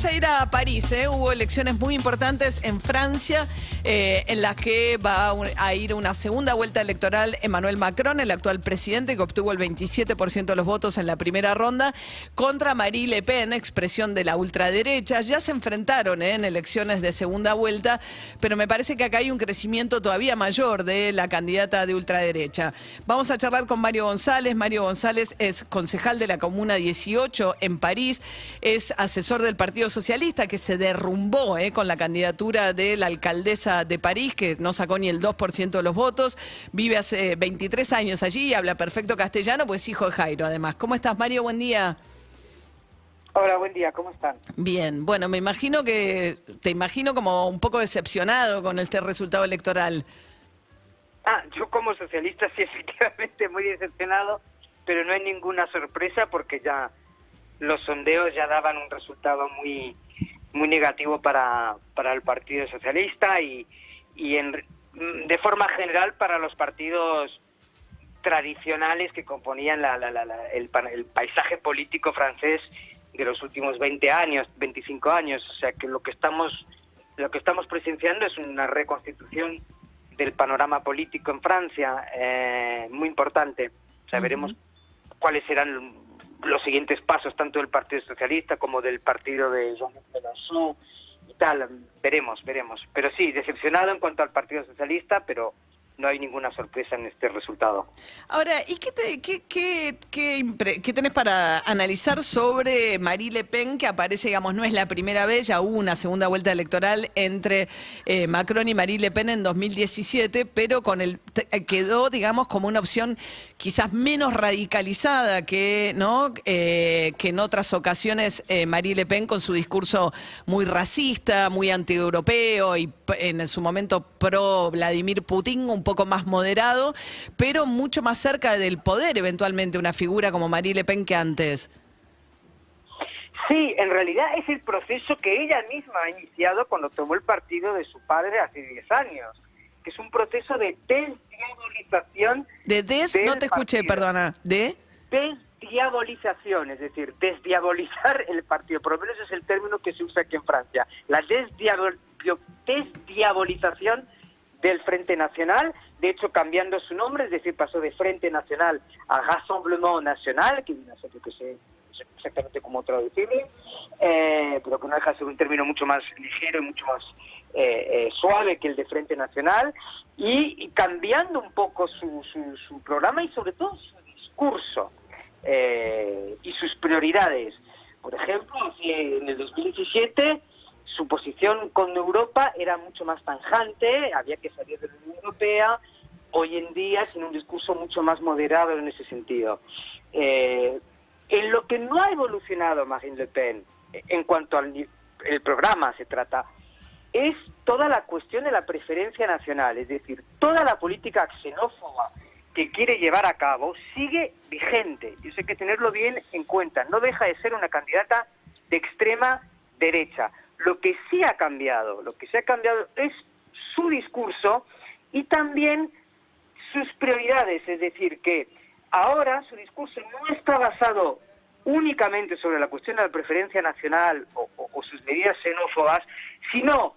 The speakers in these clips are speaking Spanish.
Vamos a ir a París. ¿eh? Hubo elecciones muy importantes en Francia eh, en las que va a ir una segunda vuelta electoral Emmanuel Macron, el actual presidente que obtuvo el 27% de los votos en la primera ronda, contra Marie Le Pen, expresión de la ultraderecha. Ya se enfrentaron ¿eh? en elecciones de segunda vuelta, pero me parece que acá hay un crecimiento todavía mayor de la candidata de ultraderecha. Vamos a charlar con Mario González. Mario González es concejal de la Comuna 18 en París, es asesor del Partido Socialista que se derrumbó eh, con la candidatura de la alcaldesa de París, que no sacó ni el 2% de los votos. Vive hace 23 años allí y habla perfecto castellano, pues es hijo de Jairo, además. ¿Cómo estás, Mario? Buen día. Hola, buen día, ¿cómo están? Bien, bueno, me imagino que, te imagino como un poco decepcionado con este resultado electoral. Ah, yo como socialista sí, efectivamente, muy decepcionado, pero no hay ninguna sorpresa porque ya los sondeos ya daban un resultado muy muy negativo para, para el Partido Socialista y, y en, de forma general para los partidos tradicionales que componían la, la, el, el, paisaje político francés de los últimos 20 años, 25 años. O sea que lo que estamos, lo que estamos presenciando es una reconstitución del panorama político en Francia eh, muy importante. O sea, veremos cuáles serán los siguientes pasos tanto del Partido Socialista como del partido de Jean-Luc y tal, veremos, veremos. Pero sí, decepcionado en cuanto al Partido Socialista, pero no hay ninguna sorpresa en este resultado. Ahora, ¿y qué, te, qué, qué, qué, tenés para analizar sobre Marie Le Pen, que aparece, digamos, no es la primera vez, ya hubo una segunda vuelta electoral entre eh, Macron y Marie Le Pen en 2017, pero con el quedó, digamos, como una opción quizás menos radicalizada que, ¿no? Eh, que en otras ocasiones eh, Marie Le Pen con su discurso muy racista, muy antieuropeo y en su momento pro Vladimir Putin, un poco más moderado, pero mucho más cerca del poder eventualmente una figura como Marie Le Pen que antes. Sí, en realidad es el proceso que ella misma ha iniciado cuando tomó el partido de su padre hace 10 años, que es un proceso de desdiabolización. De des, no te escuché, perdona, de desdiabolización, es decir, desdiabolizar el partido, por lo menos es el término que se usa aquí en Francia, la desdiabolización del Frente Nacional, de hecho cambiando su nombre, es decir, pasó de Frente Nacional a Rassemblement Nacional, que no sé qué sé exactamente cómo traducirlo, eh, pero que no deja de ser un término mucho más ligero y mucho más eh, eh, suave que el de Frente Nacional, y, cambiando un poco su, programa y sobre todo su discurso y sus prioridades. Por ejemplo, en el 2017 su posición con Europa era mucho más tanjante, había que salir de la Unión Europea, hoy en día tiene un discurso mucho más moderado en ese sentido. Eh, en lo que no ha evolucionado Marine Le Pen, en cuanto al el programa se trata, es toda la cuestión de la preferencia nacional, es decir, toda la política xenófoba que quiere llevar a cabo sigue vigente. Eso hay que tenerlo bien en cuenta. No deja de ser una candidata de extrema derecha. Lo que sí ha cambiado, lo que sí ha cambiado es su discurso y también sus prioridades, es decir, que ahora su discurso no está basado únicamente sobre la cuestión de la preferencia nacional o, sus medidas xenófobas, sino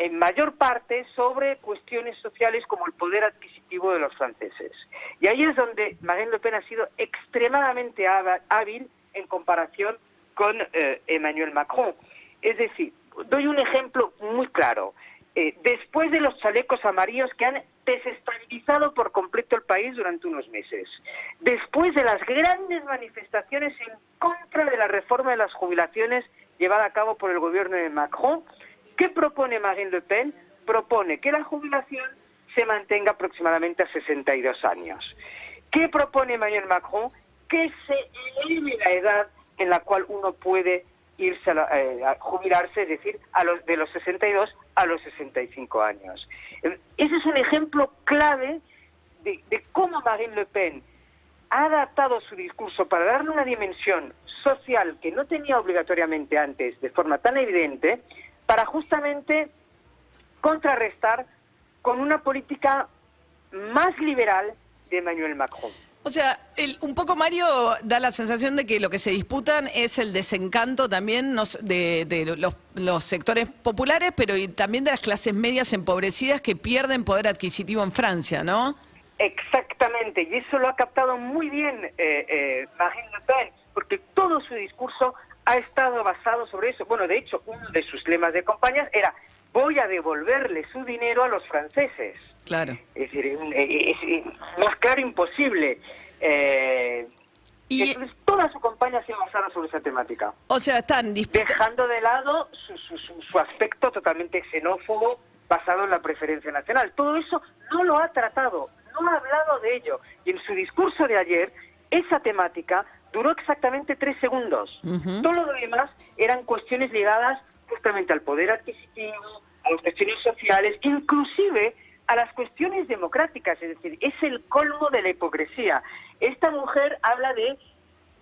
en mayor parte sobre cuestiones sociales como el poder adquisitivo de los franceses. Y ahí es donde Marine Le Pen ha sido extremadamente hábil en comparación con eh, Emmanuel Macron. Es decir, doy un ejemplo muy claro. Eh, después de los chalecos amarillos que han desestabilizado por completo el país durante unos meses, después de las grandes manifestaciones en contra de la reforma de las jubilaciones llevada a cabo por el gobierno de Macron, ¿qué propone Marine Le Pen? Propone que la jubilación se mantenga aproximadamente a 62 años. ¿Qué propone Emmanuel Macron? Que se eleve la edad en la cual uno puede irse eh, a, jubilarse, es decir, a los, de los 62 a los 65 años. Eh, ese es un ejemplo clave de, cómo Marine Le Pen ha adaptado su discurso para darle una dimensión social que no tenía obligatoriamente antes de forma tan evidente, para justamente contrarrestar con una política más liberal de Emmanuel Macron. O sea, el- un poco Mario da la sensación de que lo que se disputan es el desencanto también nos- de, de los, los sectores populares, pero y también de las clases medias empobrecidas que pierden poder adquisitivo en Francia, ¿no? Exactamente, y eso lo ha captado muy bien eh, eh, Marine Le Pen, porque todo su discurso ha estado basado sobre eso. Bueno, de hecho, uno de sus lemas de campaña era voy a devolverle su dinero a los franceses. Claro. Es decir, es, más claro imposible. Eh, Y, entonces, toda su campaña ha sido basada sobre esa temática, o sea, están dejando de lado su, su, su- su aspecto totalmente xenófobo basado en la preferencia nacional. Todo eso no lo ha tratado, no ha hablado de ello. Y en su discurso de ayer, esa temática duró exactamente tres segundos. Todo lo demás eran cuestiones ligadas justamente al poder adquisitivo, a las cuestiones sociales, inclusive a las cuestiones democráticas, es decir, es el colmo de la hipocresía. Esta mujer habla de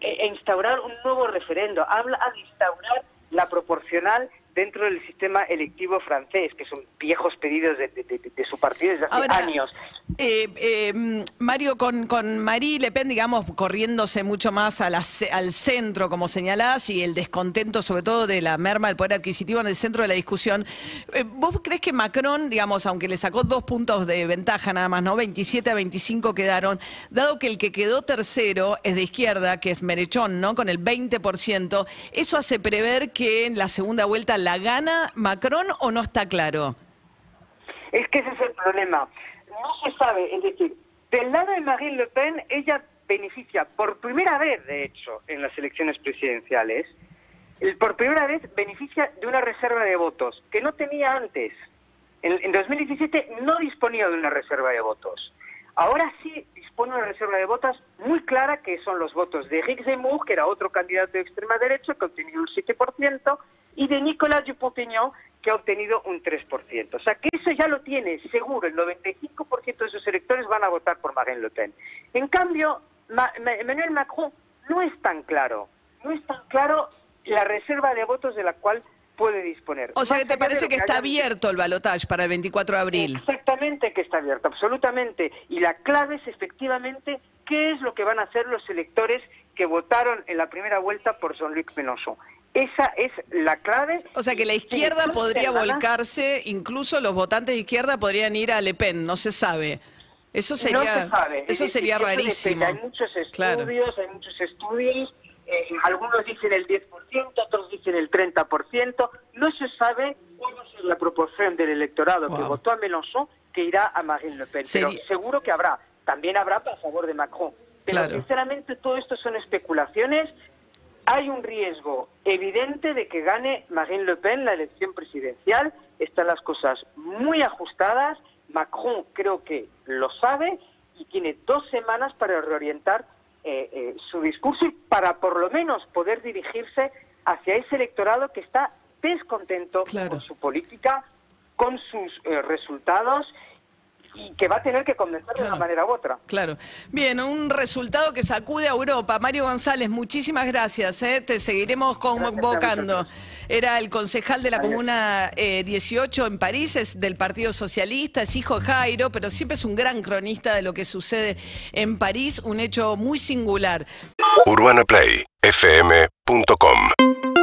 eh, instaurar un nuevo referendo, habla de instaurar la proporcional dentro del sistema electivo francés, que son viejos pedidos de, de- de- de su partido desde hace Ahora, años. Eh, eh, mm, Mario, con, con Marie Le Pen, digamos, corriéndose mucho más a la al centro, como señalás, y el descontento, sobre todo, de la merma del poder adquisitivo en el centro de la discusión. eh, ¿Vos crees que Macron, digamos, aunque le sacó dos puntos de ventaja nada más, ¿no? 27 a 25 quedaron, dado que el que quedó tercero es de izquierda, que es Merechón, ¿no? Con el 20%, ¿eso hace prever que en la segunda vuelta la gana Macron o no está claro? Es que ese es el problema. No se sabe, es decir, del lado de Marine Le Pen, ella beneficia por primera vez, de hecho, en las elecciones presidenciales, por primera vez beneficia de una reserva de votos que no tenía antes. En, en 2017 no disponía de una reserva de votos. Ahora sí dispone una reserva de votos muy clara, que son los votos de Eric Zemmour, que era otro candidato de extrema derecha, que ha obtenido un 7%, y de Nicolas Dupont-Aignan, que ha obtenido un 3%. O sea que eso ya lo tiene seguro, el 95% de sus electores van a votar por Marine Le Pen. En cambio, Ma- Ma- Emmanuel Macron no es tan claro, no es tan claro la reserva de votos de la cual puede disponer. O sea, que te parece lo que está abierto el balotaje para el 24 de abril. Exactamente que está abierto, absolutamente. Y la clave es efectivamente qué es lo que van a hacer los electores que votaron en la primera vuelta por Jean-Luc Mélenchon. Esa es la clave. O sea que la izquierda podría volcarse, incluso los votantes de izquierda podrían ir a Le Pen, no se sabe. Eso sería, no se sabe. Es eso sería rarísimo. Hay muchos Claro. estudios, hay muchos estudios. eh, algunos dicen el 10%, otros dicen el 30%. No se sabe cuál va a ser la proporción del electorado que votó a Mélenchon que irá a Marine Le Pen. Sería- Pero seguro que habrá. También habrá a favor de Macron. Pero Claro. sinceramente todo esto son especulaciones. Hay un riesgo evidente de que gane Marine Le Pen la elección presidencial. Están las cosas muy ajustadas. Macron creo que lo sabe y tiene dos semanas para reorientar eh, eh, su discurso y para por lo menos poder dirigirse hacia ese electorado que está descontento Claro. con su política, con sus eh, resultados y que va a tener que convencer de una manera u otra. Claro. Bien, un resultado que sacude a Europa. Mario González, muchísimas gracias. ¿eh? Te seguiremos convocando. Era el concejal de la. Comuna eh, 18 en París, es del Partido Socialista, es hijo de Jairo, pero siempre es un gran cronista de lo que sucede en París, un hecho muy singular. UrbanaPlayFM.com